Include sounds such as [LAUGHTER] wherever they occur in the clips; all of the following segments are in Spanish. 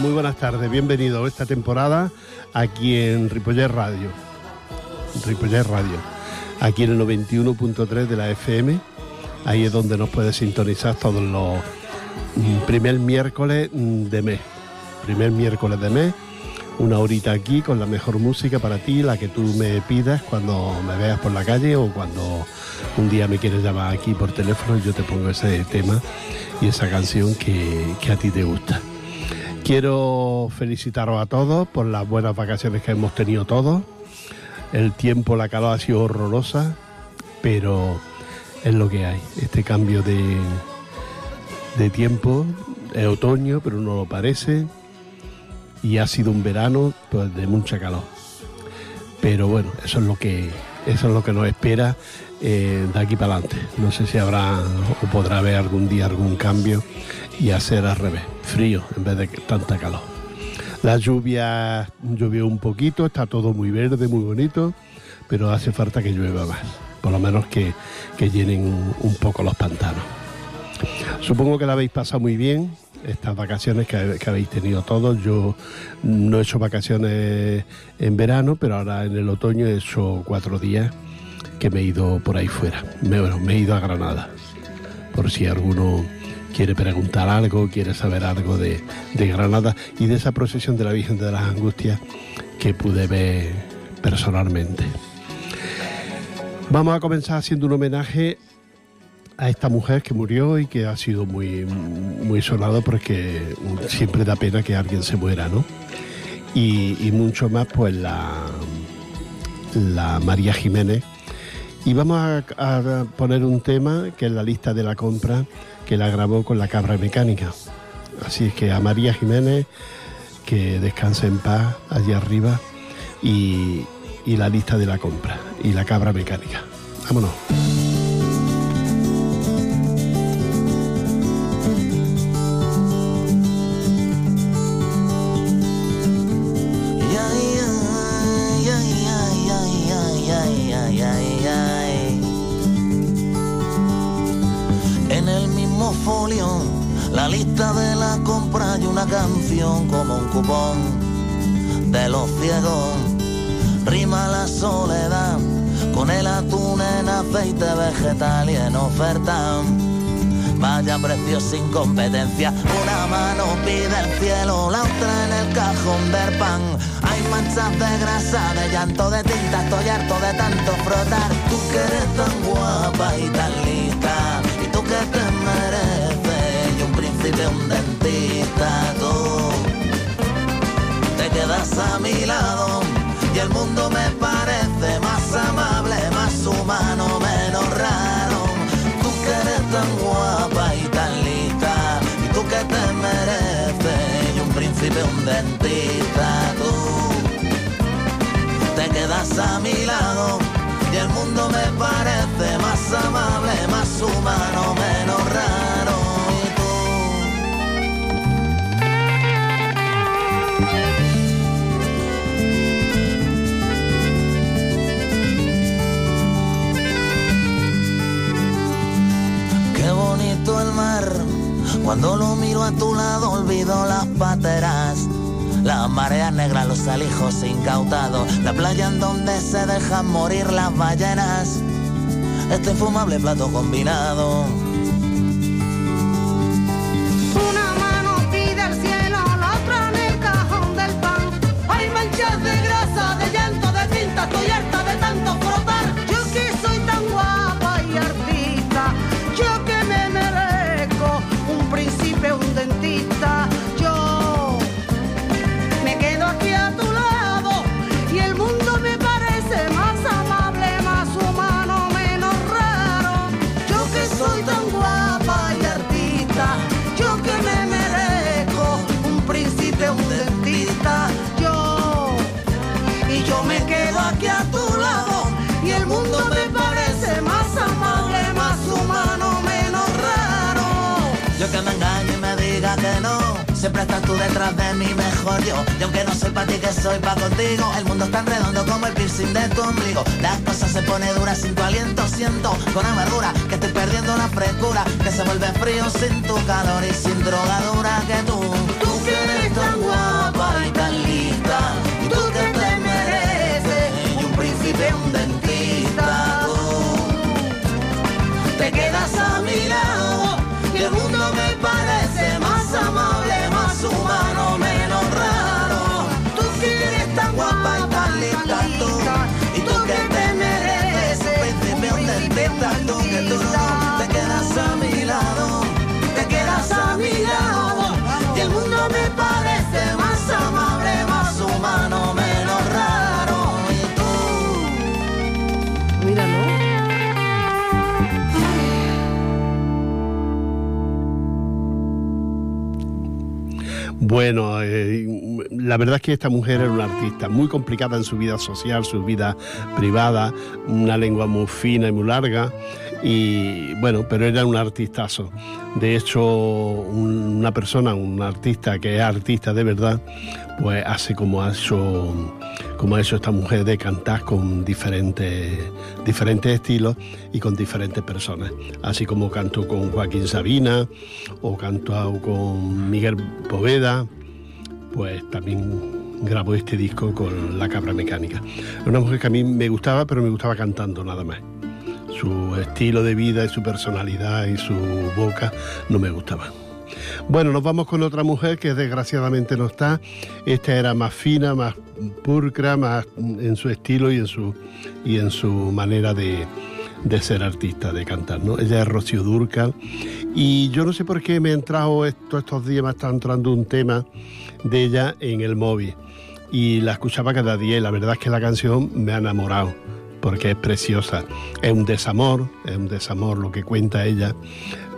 Muy buenas tardes. Bienvenido esta temporada aquí en Ripollet Radio. Ripollet Radio. Aquí en el 91.3 de la FM. Ahí es donde nos puedes sintonizar todos los mm, primer miércoles mm, de mes. Primer miércoles de mes. Una horita aquí con la mejor música para ti, la que tú me pidas cuando me veas por la calle o cuando un día me quieres llamar aquí por teléfono y yo te pongo ese tema y esa canción que, que a ti te gusta. Quiero felicitaros a todos por las buenas vacaciones que hemos tenido todos. El tiempo, la calor ha sido horrorosa, pero es lo que hay. Este cambio de, de tiempo es otoño, pero no lo parece. Y ha sido un verano pues, de mucha calor. Pero bueno, eso es lo que, eso es lo que nos espera eh, de aquí para adelante. No sé si habrá o podrá haber algún día algún cambio y hacer al revés, frío en vez de tanta calor. La lluvia llovió un poquito, está todo muy verde, muy bonito, pero hace falta que llueva más, por lo menos que, que llenen un poco los pantanos. Supongo que la habéis pasado muy bien, estas vacaciones que, que, habéis tenido todos. Yo no he hecho vacaciones en verano, pero ahora en el otoño he hecho cuatro días que me he ido por ahí fuera. Me, me he ido a Granada, por si alguno quiere preguntar algo, quiere saber algo de, Granada y de esa procesión de la Virgen de las Angustias que pude ver personalmente. Vamos a comenzar haciendo un homenaje a esta mujer que murió y que ha sido muy, muy sonado porque siempre da pena que alguien se muera, ¿no? Y, y mucho más pues la, la María Jiménez. Y vamos a, a, poner un tema que es la lista de la compra que la grabó con la cabra mecánica. Así es que a María Jiménez, que descanse en paz allí arriba, y, y la lista de la compra y la cabra mecánica. Vámonos. Y el mundo me parece más amable, más humano, menos raro. Tú que eres tan guapa y tan lista, y tú que te mereces, y un príncipe, un dentista, tú te quedas a mi lado y el mundo me parece más amable, más humano, menos raro. Cuando lo miro a tu lado olvido las pateras. Las mareas negras, los alijos incautados, la playa en donde se dejan morir las ballenas, este infumable plato combinado. Siempre estás tú detrás de mí, mejor yo. Y aunque no soy pa' ti, que soy pa' contigo. El mundo es tan redondo como el piercing de tu ombligo. Las cosas se pone duras sin tu aliento. Siento con amargura que estoy perdiendo la frescura. Que se vuelve frío sin tu calor y sin drogadura que tú. Tú que eres tan guapa y tan linda. Y tú que te mereces un príncipe, Bueno, eh, la verdad es que esta mujer era una artista muy complicada en su vida social, su vida privada, una lengua muy fina y muy larga, y bueno, pero era un artistazo. De hecho, una persona, un artista que es artista de verdad, pues hace como ha hecho, como ha hecho esta mujer de cantar con diferentes, diferentes estilos y con diferentes personas. Así como cantó con Joaquín Sabina o cantó con Miguel Poveda, pues también grabó este disco con La Cabra Mecánica. Una mujer que a mí me gustaba, pero me gustaba cantando nada más su estilo de vida y su personalidad y su boca no me gustaba. Bueno, nos vamos con otra mujer que desgraciadamente no está. Esta era más fina, más pulcra, más en su estilo y en su, y en su manera de, de ser artista, de cantar. ¿no? Ella es Rocío Durcal y yo no sé por qué me he entrado estos días, me está entrando un tema de ella en el móvil y la escuchaba cada día y la verdad es que la canción me ha enamorado porque es preciosa. Es un desamor, es un desamor lo que cuenta ella,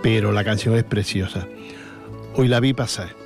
pero la canción es preciosa. Hoy la vi pasar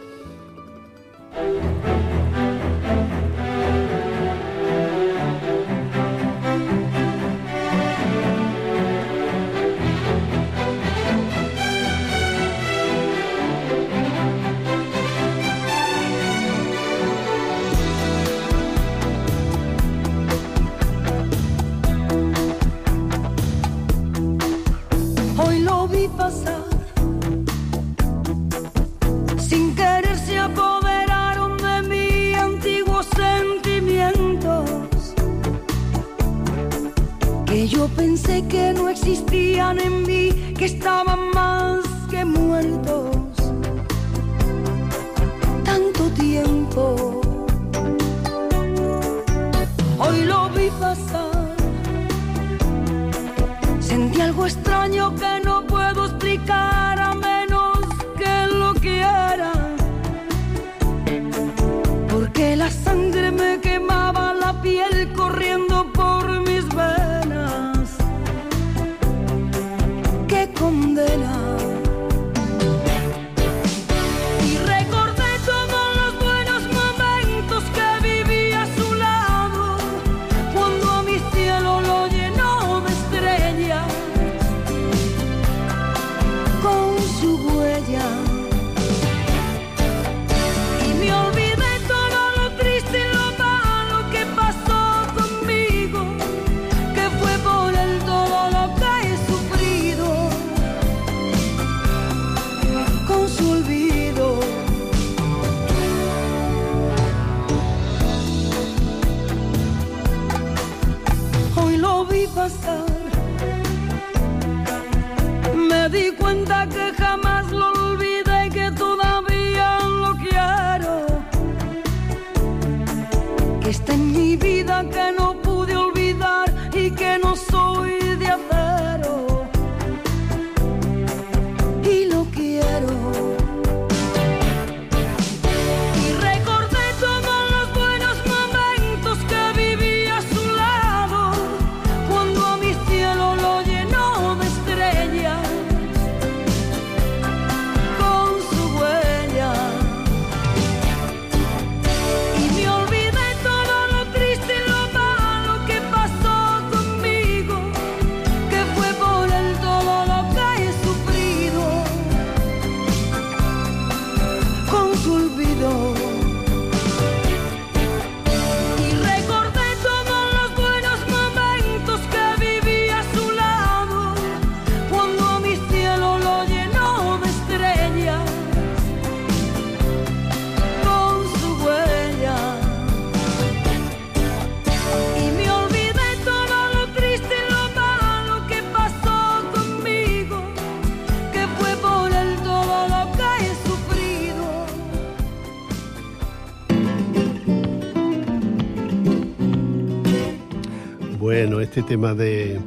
este tema de,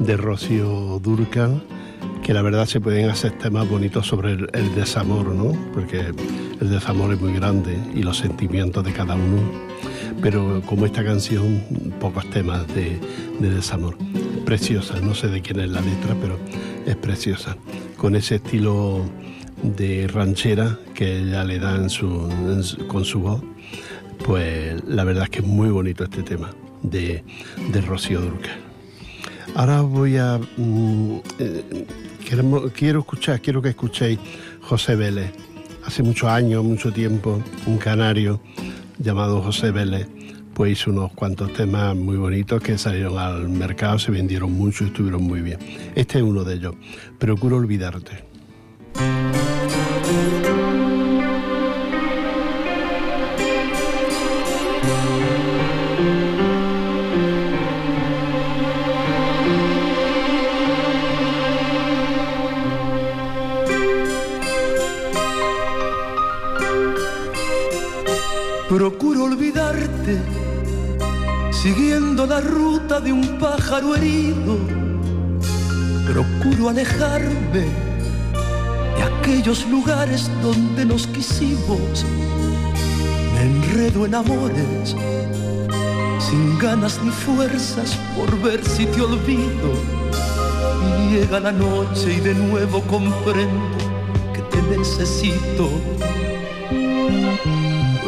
de Rocío Durcal, que la verdad se pueden hacer temas bonitos sobre el, desamor, ¿no? Porque el desamor es muy grande y los sentimientos de cada uno. Pero como esta canción, pocos temas de, de desamor. Preciosa, no sé de quién es la letra, pero es preciosa. Con ese estilo de ranchera que ella le da con su voz, pues la verdad es que es muy bonito este tema de, de Rocío Durca. Ahora voy a... mm, eh, quiero escuchar, quiero que escuchéis José Vélez. Hace muchos años, mucho tiempo, un canario llamado José Vélez, pues hizo unos cuantos temas muy bonitos que salieron al mercado, se vendieron mucho y estuvieron muy bien. Este es uno de ellos. Procuro olvidarte. Procuro olvidarte, siguiendo la ruta de un pájaro herido. Procuro alejarme de aquellos lugares donde nos quisimos. Me enredo en amores, sin ganas ni fuerzas por ver si te olvido. Llega la noche y de nuevo comprendo que te necesito.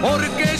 porque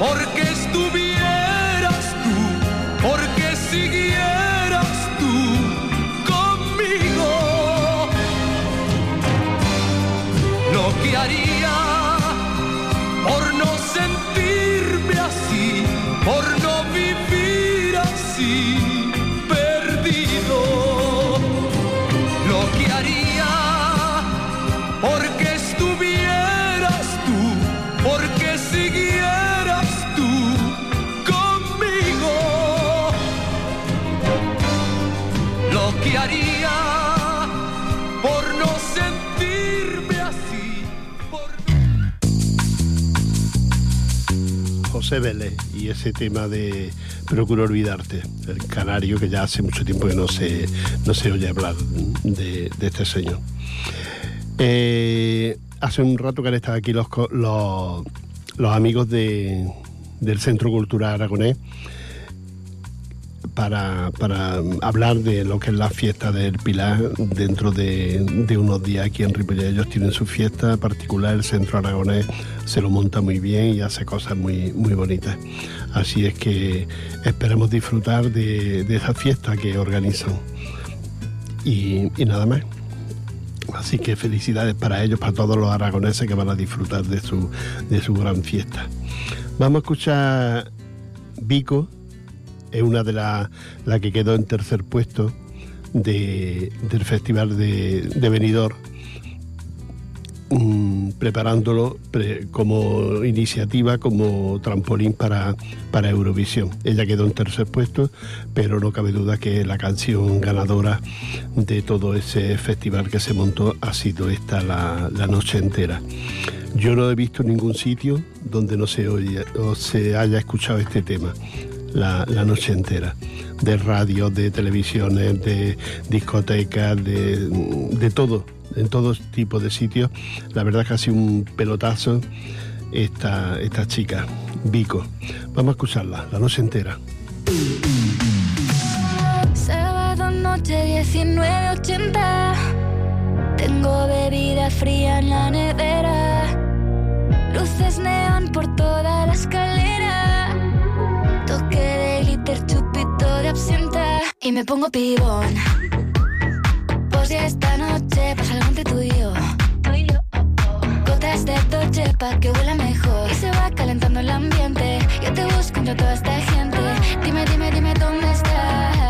porque estuvieras Y ese tema de Procuro olvidarte, el canario que ya hace mucho tiempo que no se, no se oye hablar de, este señor. Eh, hace un rato que han estado aquí los, los amigos de- del Centro Cultural Aragonés para, para hablar de lo que es la fiesta del Pilar dentro de, de unos días aquí en Ripollet. Ellos tienen su fiesta particular, el Centro Aragonés se lo monta muy bien y hace cosas muy, muy bonitas. Así es que esperemos disfrutar de, de esa fiesta que organizan. Y, y nada más. Así que felicidades para ellos, para todos los aragoneses que van a disfrutar de su, de su gran fiesta. Vamos a escuchar Vico, es una de las la que quedó en tercer puesto de- del Festival de, de Benidorm, mm, preparándolo pre- como iniciativa, como trampolín para, Eurovisión. Ella quedó en tercer puesto, pero no cabe duda que la canción ganadora de todo ese festival que se montó ha sido esta la, noche entera. Yo no he visto ningún sitio donde no se, oye, o se haya escuchado este tema la, la noche entera. De radio, de televisiones, de discotecas, de, todo, en todo tipo de sitios. La verdad que ha un pelotazo esta, esta chica, Vico. Vamos a escucharla, la noche entera. Sábado noche 19.80 Tengo bebida fría en la nevera Luces neón por toda la escalera Y me pongo pibón. Por si esta noche pasa algo entre tú y yo. Gotas de Dolce pa' que huela mejor. Y se va calentando el ambiente. Yo te busco entre toda esta gente. Dime, dime, dime dónde está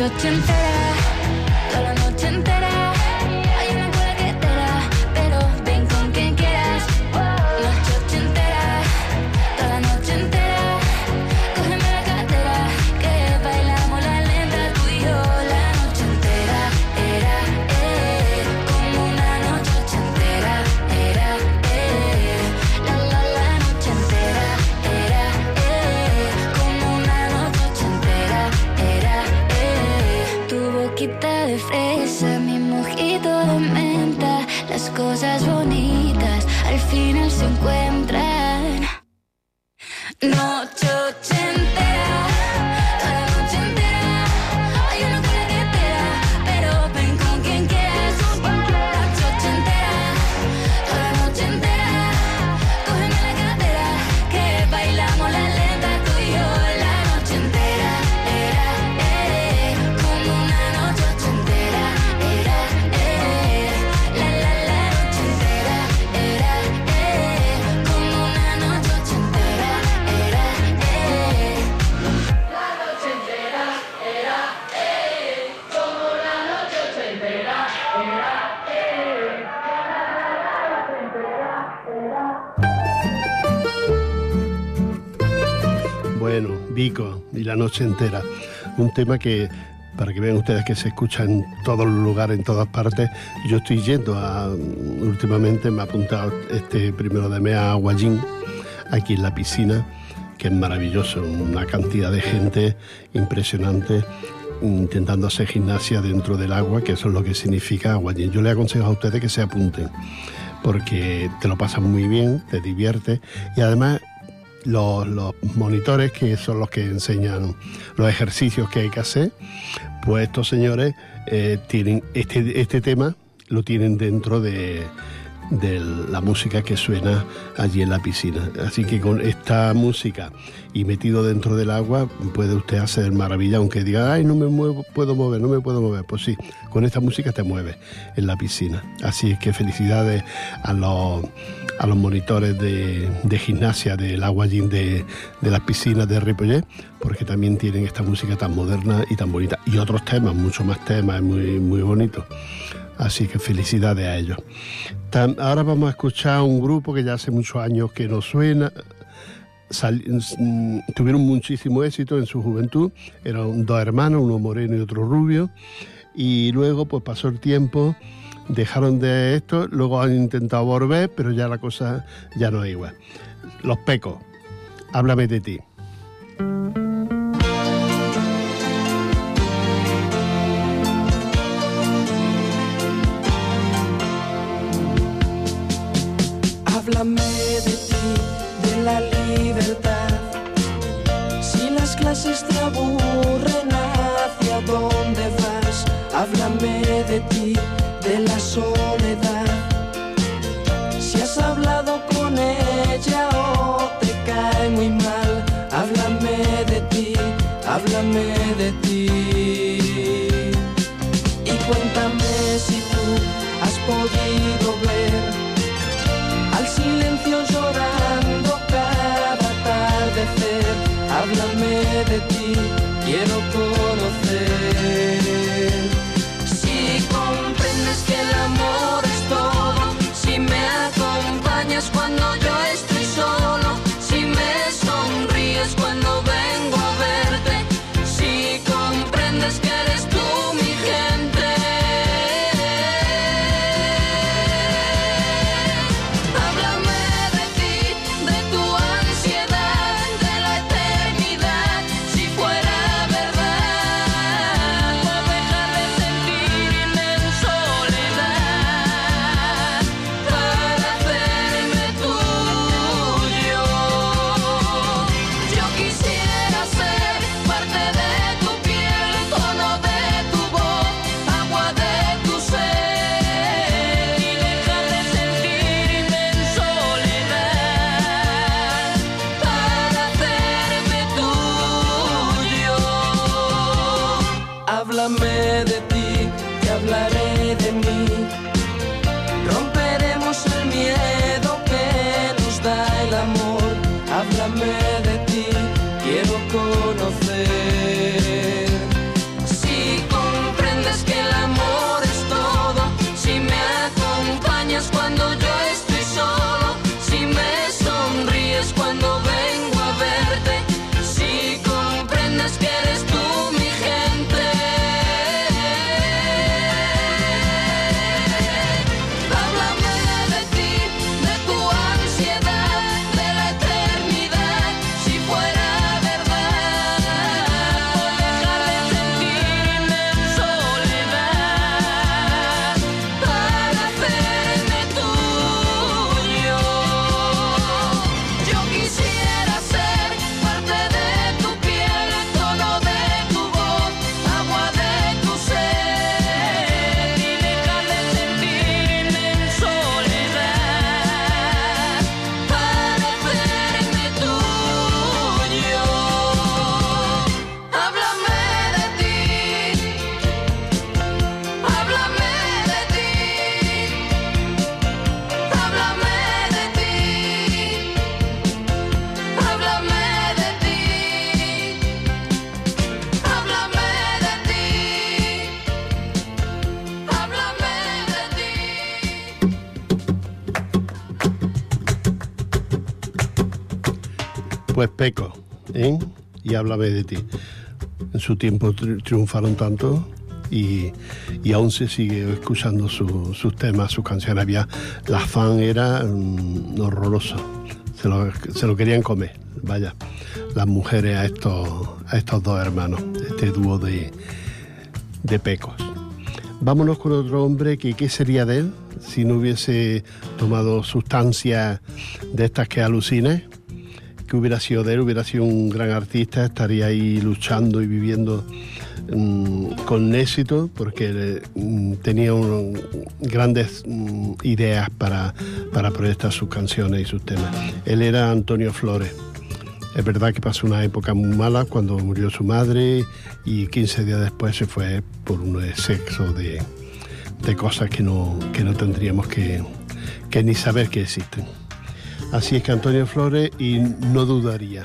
Noche ochentera, cosas bonitas al final se encuentran. Bueno, Vico y la noche entera. Un tema que, para que vean ustedes que se escucha en todos los lugares, en todas partes. Yo estoy yendo a, últimamente me ha apuntado este primero de mes a Guayín, aquí en la piscina, que es maravilloso, una cantidad de gente impresionante intentando hacer gimnasia dentro del agua, que eso es lo que significa Guayín. Yo le aconsejo a ustedes que se apunten, porque te lo pasas muy bien, te diviertes y además los, monitores, que son los que enseñan los ejercicios que hay que hacer, pues estos señores eh, tienen este, este tema, lo tienen dentro de, de la música que suena allí en la piscina. Así que con esta música y metido dentro del agua puede usted hacer maravilla, aunque diga, ay, no me muevo, puedo mover, no me puedo mover. Pues sí, con esta música te mueves en la piscina. Así que felicidades a los, a los monitores de, gimnasia del agua allí de, las piscinas de Ripollet, porque también tienen esta música tan moderna y tan bonita. Y otros temas, muchos más temas, muy, muy bonitos. Así que felicidades a ellos. Ahora vamos a escuchar un grupo que ya hace muchos años que nos suena. Mm, tuvieron muchísimo éxito en su juventud. Eran dos hermanos, uno moreno y otro rubio. Y luego, pues pasó el tiempo, dejaron de esto, luego han intentado volver, pero ya la cosa ya no es igual. Los pecos, háblame de ti. Háblame Pues Peco, ¿eh? y háblame de ti. En su tiempo tri- triunfaron tanto y, y aún se sigue escuchando su- sus temas, sus canciones. Había, la fan era mm, horroroso, se lo, se lo querían comer, vaya, las mujeres a estos, a estos dos hermanos, este dúo de, de Pecos. Vámonos con otro hombre que qué sería de él si no hubiese tomado sustancias de estas que alucine que hubiera sido de él, hubiera sido un gran artista, estaría ahí luchando y viviendo mm, con éxito porque mm, tenía grandes mm, ideas para, para proyectar sus canciones y sus temas. Él era Antonio Flores. Es verdad que pasó una época muy mala cuando murió su madre y 15 días después se fue por un sexo de, de cosas que no, que no tendríamos que, que ni saber que existen. Así es que Antonio Flores y no dudaría.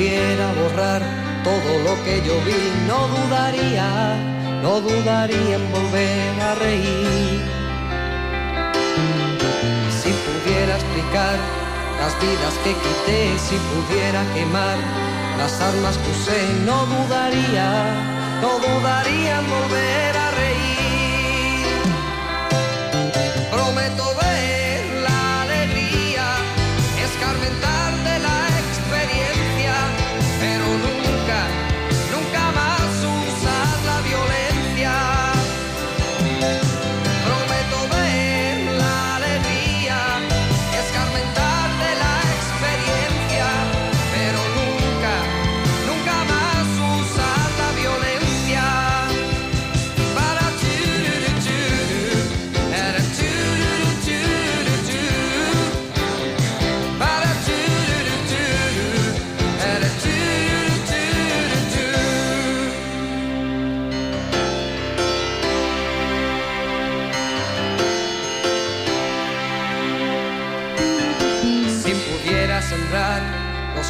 Pudiera borrar todo lo que yo vi, no dudaría, no dudaría en volver a reír. Si pudiera explicar las vidas que quité, si pudiera quemar las armas que usé, no dudaría, no dudaría en volver a reír. Prometo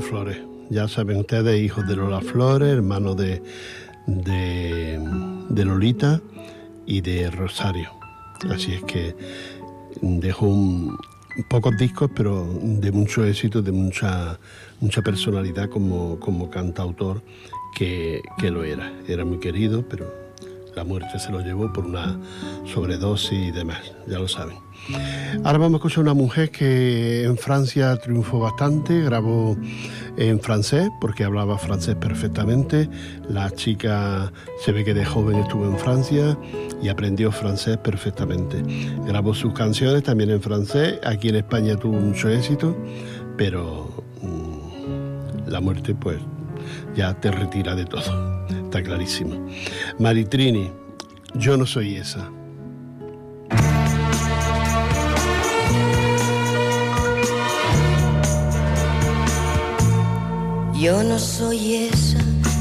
Flores. Ya saben ustedes, hijo de Lola Flores, hermano de, de, de Lolita y de Rosario. Así es que dejó un, pocos discos, pero de mucho éxito, de mucha, mucha personalidad como, como cantautor que, que lo era. Era muy querido, pero la muerte se lo llevó por una sobredosis y demás, ya lo saben. Ahora vamos a escuchar una mujer que en Francia triunfó bastante, grabó en francés porque hablaba francés perfectamente. La chica se ve que de joven estuvo en Francia y aprendió francés perfectamente. Grabó sus canciones también en francés. Aquí en España tuvo mucho éxito, pero mmm, la muerte pues ya te retira de todo. [LAUGHS] Está clarísimo. Maritrini, yo no soy esa. Yo no soy esa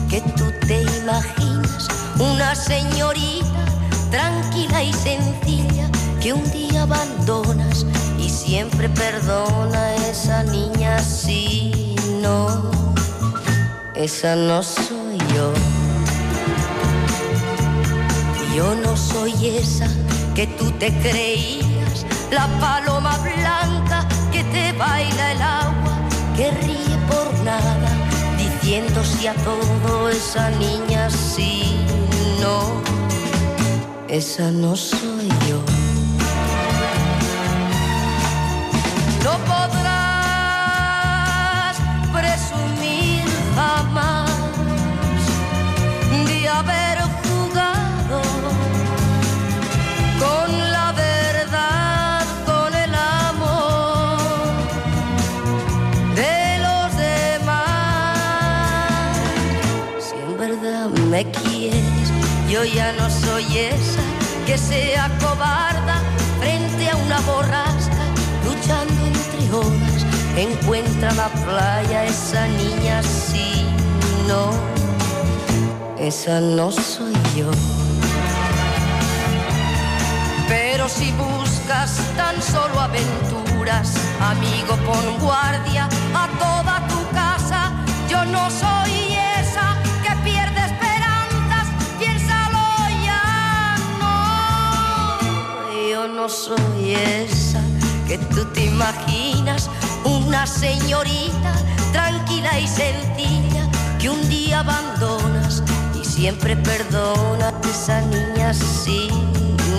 que tú te imaginas, una señorita tranquila y sencilla que un día abandonas y siempre perdona esa niña si no, esa no soy yo. Yo no soy esa que tú te creías, la paloma blanca que te baila el agua, que ríe por nada, si a todo esa niña sí, no, esa no soy yo. Ya no soy esa que sea cobarda frente a una borrasca, luchando entre olas. Encuentra la playa esa niña, sí, no, esa no soy yo. Pero si buscas tan solo aventuras, amigo, pon guardia a toda tu casa. Yo no soy no. Soy esa que tú te imaginas, una señorita tranquila y sencilla que un día abandonas y siempre perdona a esa niña, sí,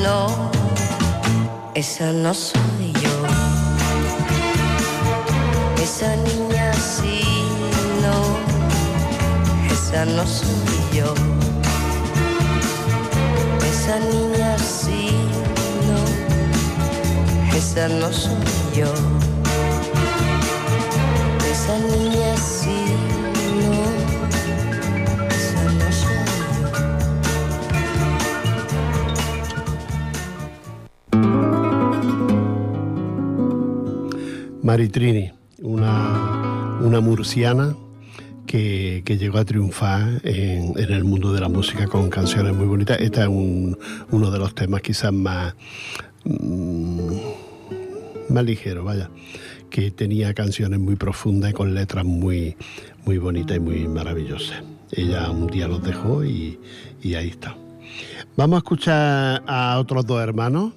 no, esa no soy yo. Esa niña sí, no, esa no soy yo. Esa niña esa no soy yo. Esa niña sí, no, esa no soy yo. Maritrini, una, una murciana que, que llegó a triunfar en, en el mundo de la música con canciones muy bonitas. Este es un- uno de los temas quizás más, mm, más ligeros, vaya, que tenía canciones muy profundas y con letras muy, muy bonitas y muy maravillosas. Ella un día los dejó y, y ahí está. Vamos a escuchar a otros dos hermanos.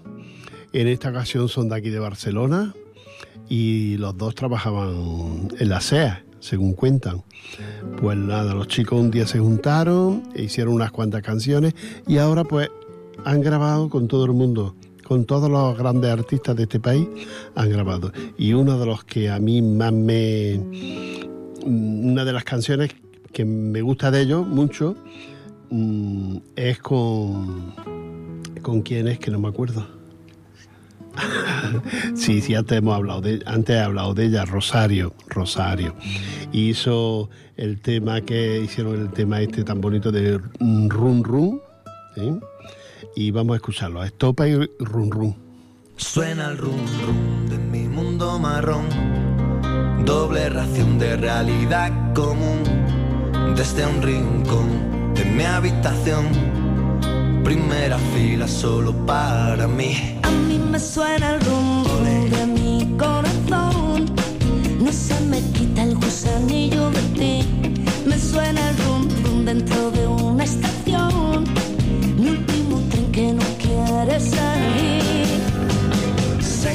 En esta ocasión son de aquí de Barcelona y los dos trabajaban en la SEA, según cuentan. Pues nada, los chicos un día se juntaron, e hicieron unas cuantas canciones y ahora pues han grabado con todo el mundo, con todos los grandes artistas de este país, han grabado. Y uno de los que a mí más me... Una de las canciones que me gusta de ellos mucho mm, es con... ¿Con quién es? Que no me acuerdo. [LAUGHS] Sí, sí, antes hemos hablado de, antes he hablado de ella, Rosario, Rosario. Hizo el tema que hicieron el tema este tan bonito de Run Run. Y vamos a escucharlo. Estopa y Run Run. Suena el rum rum de mi mundo marrón, doble ración de realidad común, desde un rincón de mi habitación, primera fila solo para mí. A mí me suena el rum rum de mi corazón. No se me quita el gusanillo de ti. Me suena el rum rum dentro de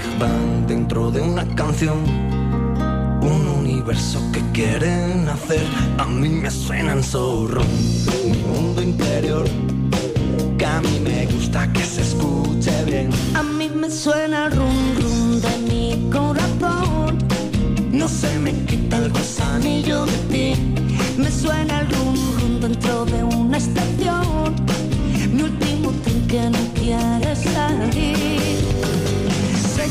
Big Bang dentro de una canción, un universo que quieren hacer. A mí me suenan zorro, mi mundo interior. Que a mí me gusta que se escuche bien. A mí me suena el rum rum de mi corazón. No se me quita el gusanillo de ti. Me suena el rum rum dentro de una estación.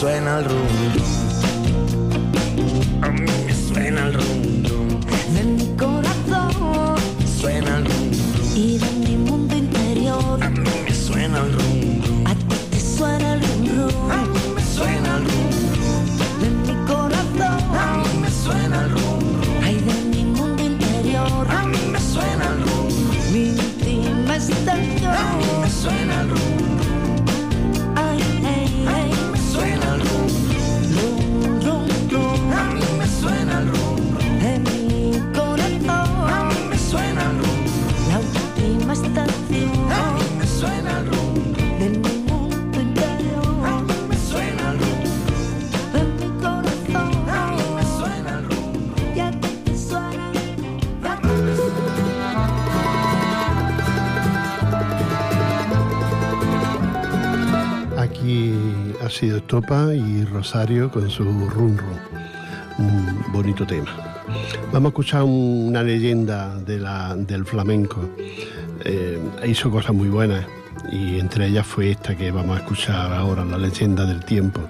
suena el rum Estopa y Rosario con su Rum Rum. Un bonito tema. Vamos a escuchar una leyenda de la- del flamenco. Eh, hizo cosas muy buenas y entre ellas fue esta que vamos a escuchar ahora, La leyenda del tiempo,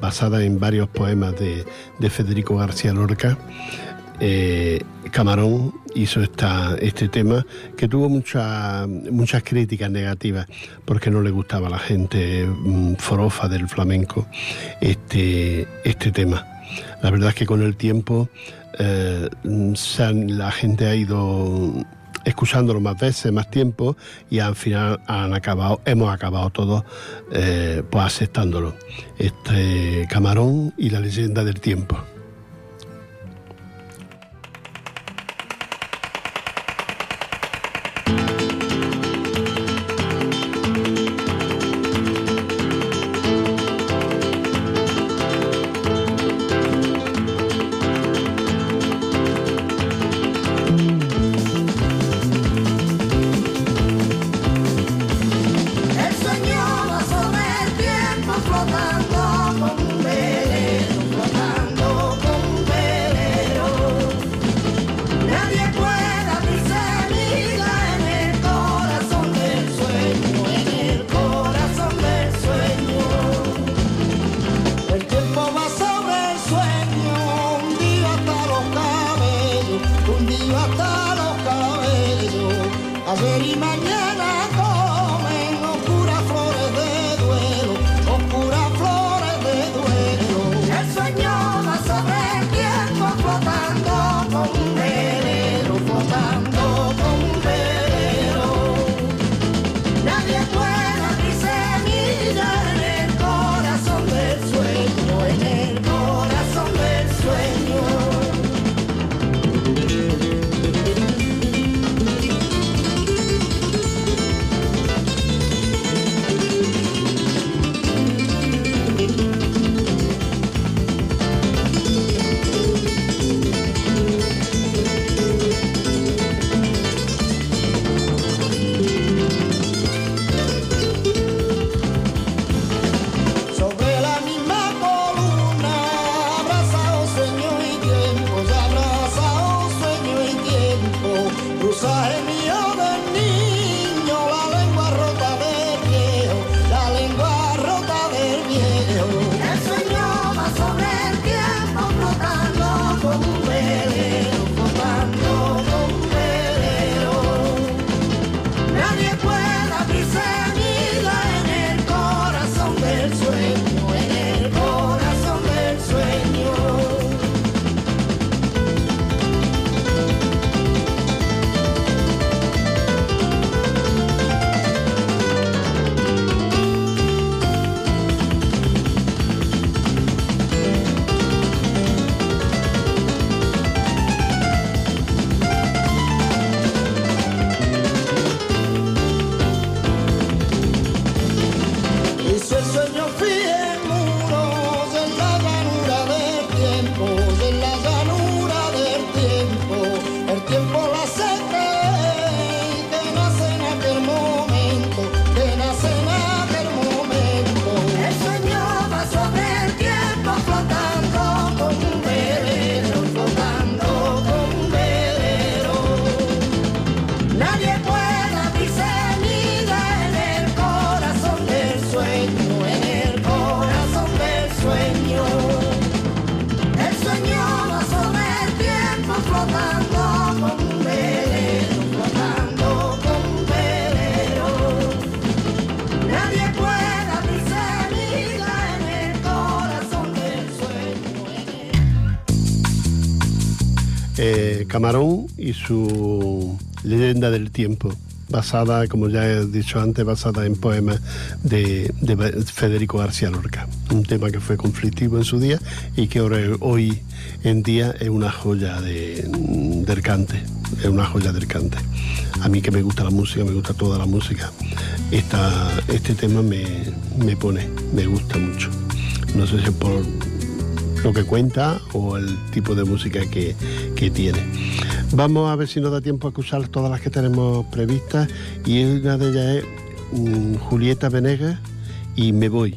basada en varios poemas de, de Federico García Lorca. Eh, Camarón hizo esta, este tema que tuvo mucha- muchas críticas negativas porque no le gustaba a la gente mm, forofa del flamenco este, este tema. La verdad es que con el tiempo eh, mm, la gente ha ido escuchándolo más veces, más tiempo y al final han acabado, hemos acabado todos eh, pues aceptándolo. Este Camarón y la leyenda del tiempo. Camarón y su leyenda del tiempo, basada, como ya he dicho antes, basada en poemas de, de Federico García Lorca. Un tema que fue conflictivo en su día y que ahora, hoy en día es una joya de, del cante, es una joya del cante. A mí que me gusta la música, me gusta toda la música, esta, este tema me, me pone, me gusta mucho. No sé si por lo que cuenta o el tipo de música que, que tiene. Vamos a ver si nos da tiempo a escuchar todas las que tenemos previstas y una de ellas es mm, Julieta Venegas y Me Voy.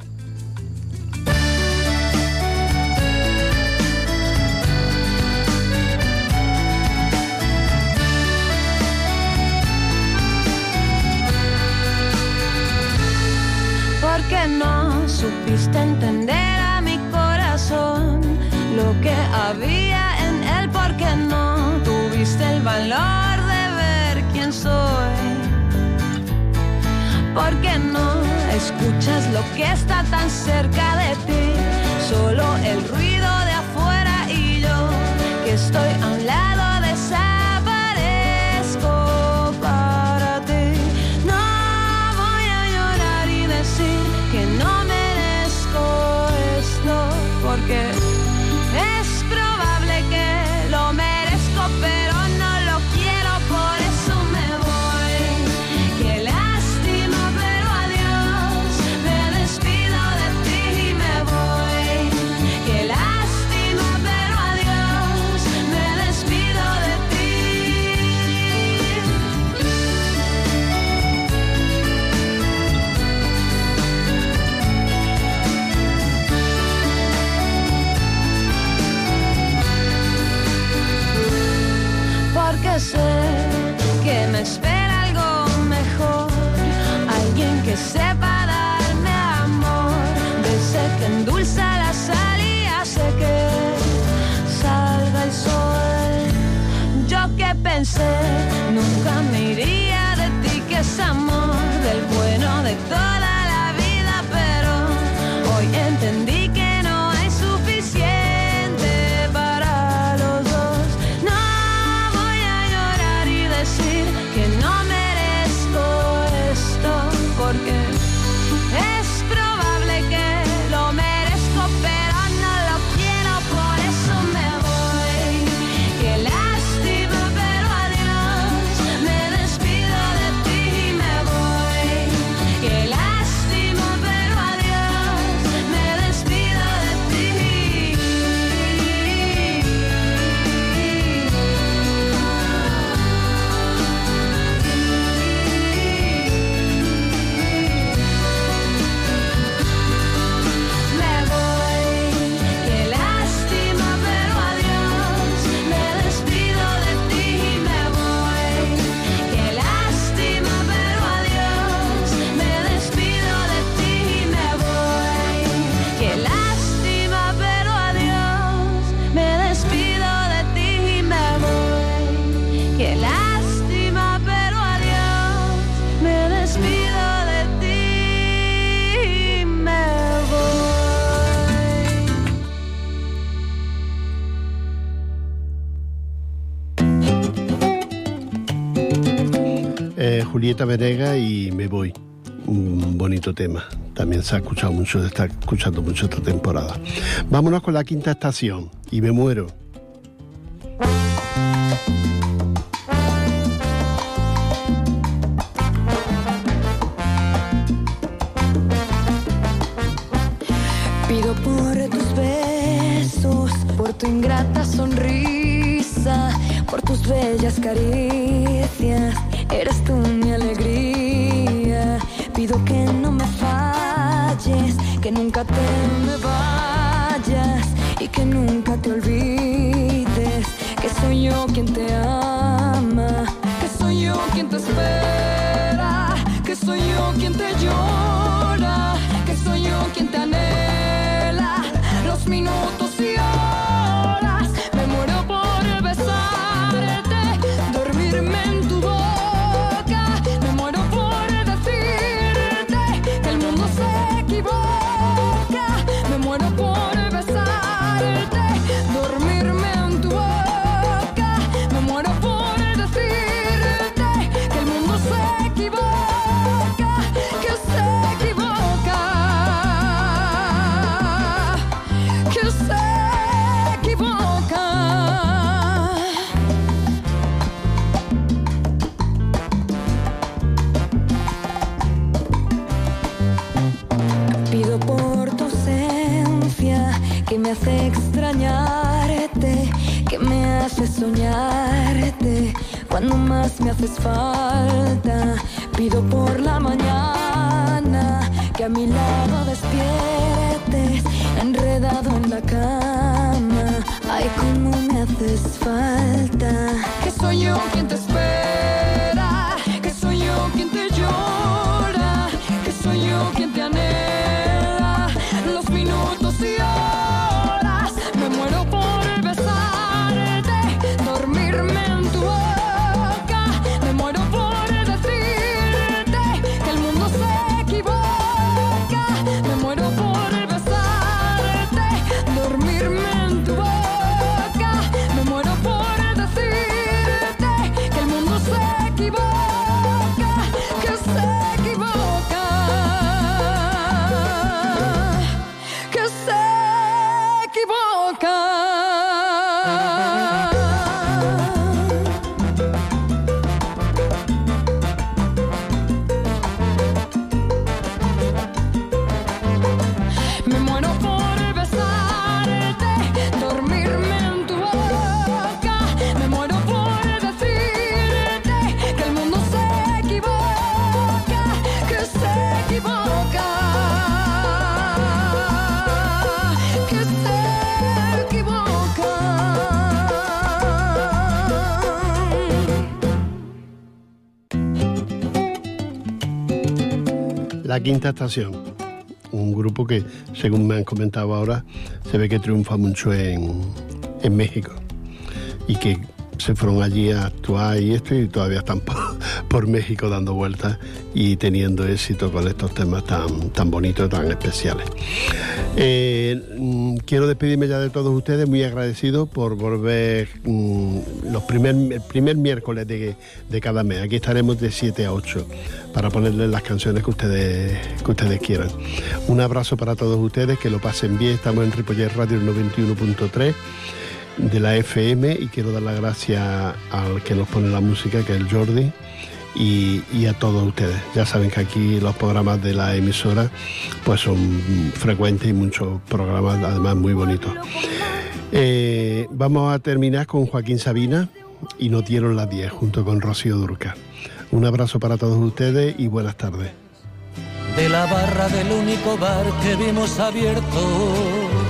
Lo que está tan cerca de ti, solo el ruido de afuera y yo que estoy Julieta Venega y Me Voy. Un bonito tema. También se ha escuchado mucho, se está escuchando mucho esta temporada. Vámonos con la quinta estación. Y me muero. Me haces falta, pido por la mañana que a mi lado despiertes, enredado en la cama. Ay, cómo me haces falta. Que soy yo quien te La quinta estación, un grupo que, según me han comentado ahora, se ve que triunfa mucho en, en México y que se fueron allí a actuar y esto y todavía están por, [LAUGHS] por México dando vueltas y teniendo éxito con estos temas tan, tan bonitos, tan especiales. Eh, mm, quiero despedirme ya de todos ustedes, muy agradecido por volver mm, los primer, el primer miércoles de, cada mes. Aquí estaremos de 7 a 8 para ponerles las canciones que ustedes, que ustedes quieran. Un abrazo para todos ustedes, que lo pasen bien. Estamos en Ripollet Radio el 91.3 de la FM y quiero dar las gracias al que nos pone la música, que es el Jordi, y, a todos ustedes. Ya saben que aquí los programas de la emisora pues son frecuentes y muchos programas además muy bonitos. Eh, vamos a terminar con Joaquín Sabina y No dieron las 10 junto con Rocío Durca. Un abrazo para todos ustedes y buenas tardes. de la barra del único bar que vimos abierto.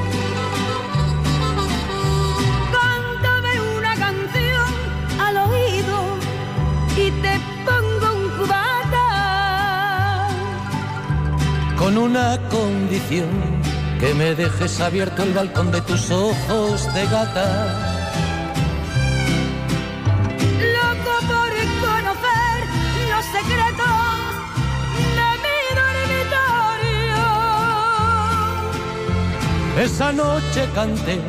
Una condición, que me dejes abierto el balcón de tus ojos de gata. Loco por conocer los secretos de mi dormitorio. Esa noche canté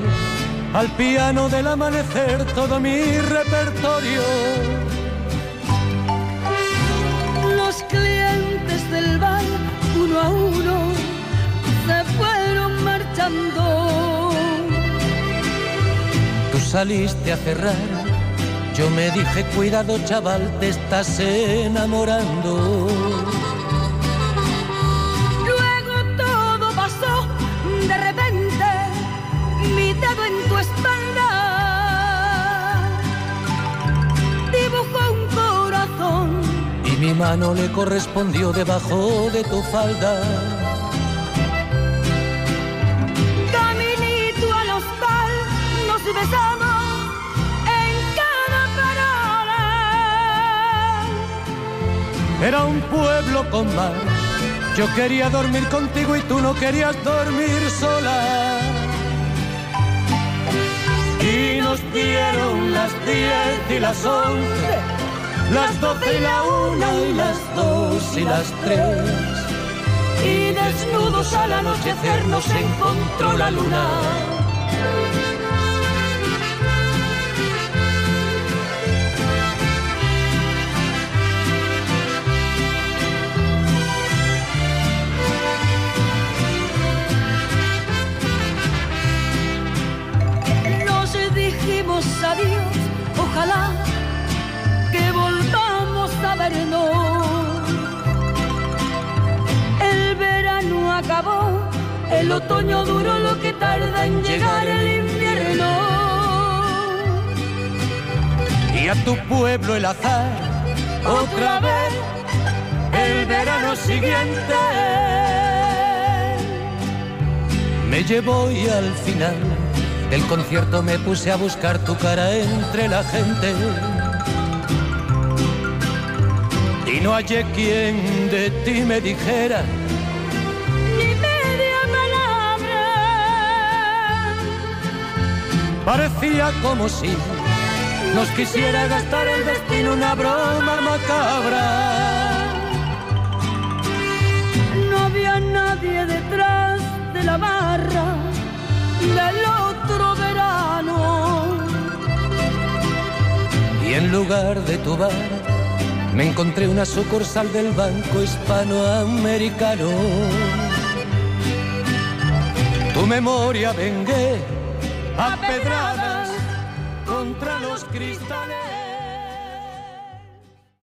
al piano del amanecer todo mi repertorio. Los clientes del bar, uno a uno, se fueron marchando. Tú saliste a cerrar, yo me dije cuidado chaval, te estás enamorando. Mi mano le correspondió debajo de tu falda. Caminito al hostal, nos besamos en cada parada. Era un pueblo con mar. Yo quería dormir contigo y tú no querías dormir sola. Y nos dieron las diez y las once, las doce y la una y las dos y las tres. Y desnudos al anochecer nos encontró la luna. Nos dijimos adiós, ojalá vernos. El verano acabó El otoño duro lo que tarda en llegar el invierno. Y a tu pueblo el azar, otra vez, el verano siguiente. Me llevó y al final del concierto me puse a buscar tu cara entre la gente. No hallé quien de ti me dijera Ni media palabra. Parecía como si nos quisiera gastar el destino una broma macabra. No había nadie detrás de la barra del otro verano. Y en lugar de tu bar, me encontré una sucursal del Banco Hispanoamericano. Tu memoria vengué a pedradas contra los cristales.